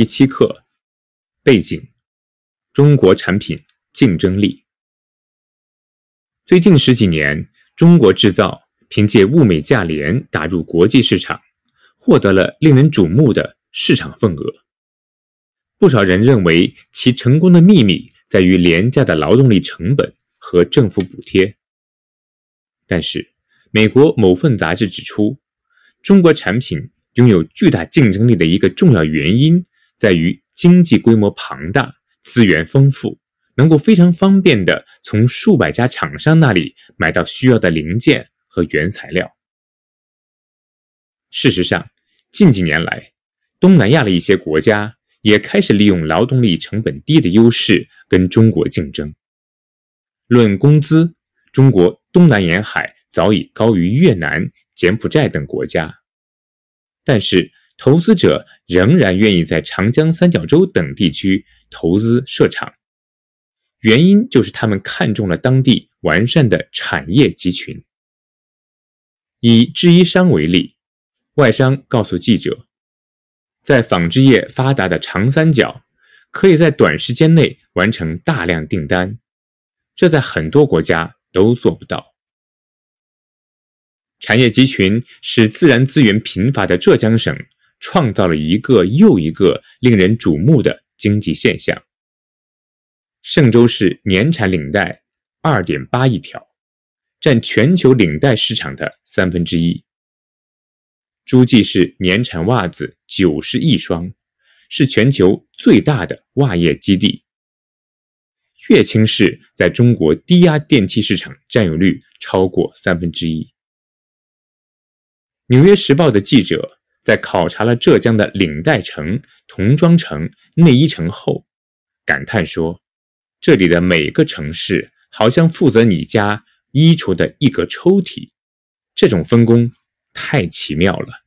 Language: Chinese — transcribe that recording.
第七课背景：中国产品竞争力。最近十几年，中国制造凭借物美价廉打入国际市场，获得了令人瞩目的市场份额。不少人认为其成功的秘密在于廉价的劳动力成本和政府补贴。但是，美国某份杂志指出，中国产品拥有巨大竞争力的一个重要原因在于经济规模庞大、资源丰富。能够非常方便地从数百家厂商那里买到需要的零件和原材料。事实上，近几年来，东南亚的一些国家也开始利用劳动力成本低的优势跟中国竞争。论工资，中国东南沿海早已高于越南、柬埔寨等国家，但是投资者仍然愿意在长江三角洲等地区投资设厂。原因就是他们看中了当地完善的产业集群。以制衣商为例，外商告诉记者，在纺织业发达的长三角，可以在短时间内完成大量订单，这在很多国家都做不到。产业集群使自然资源贫乏的浙江省创造了一个又一个令人瞩目的经济现象。嵊州市年产领带二点八亿条，占全球领带市场的三分之一。诸暨市年产袜子九十亿双，是全球最大的袜业基地。乐清市在中国低压电器市场占有率超过三分之一。纽约时报的记者在考察了浙江的领带城、童装城、内衣城后，感叹说。这里的每个城市好像负责你家衣橱的一个抽屉，这种分工太奇妙了。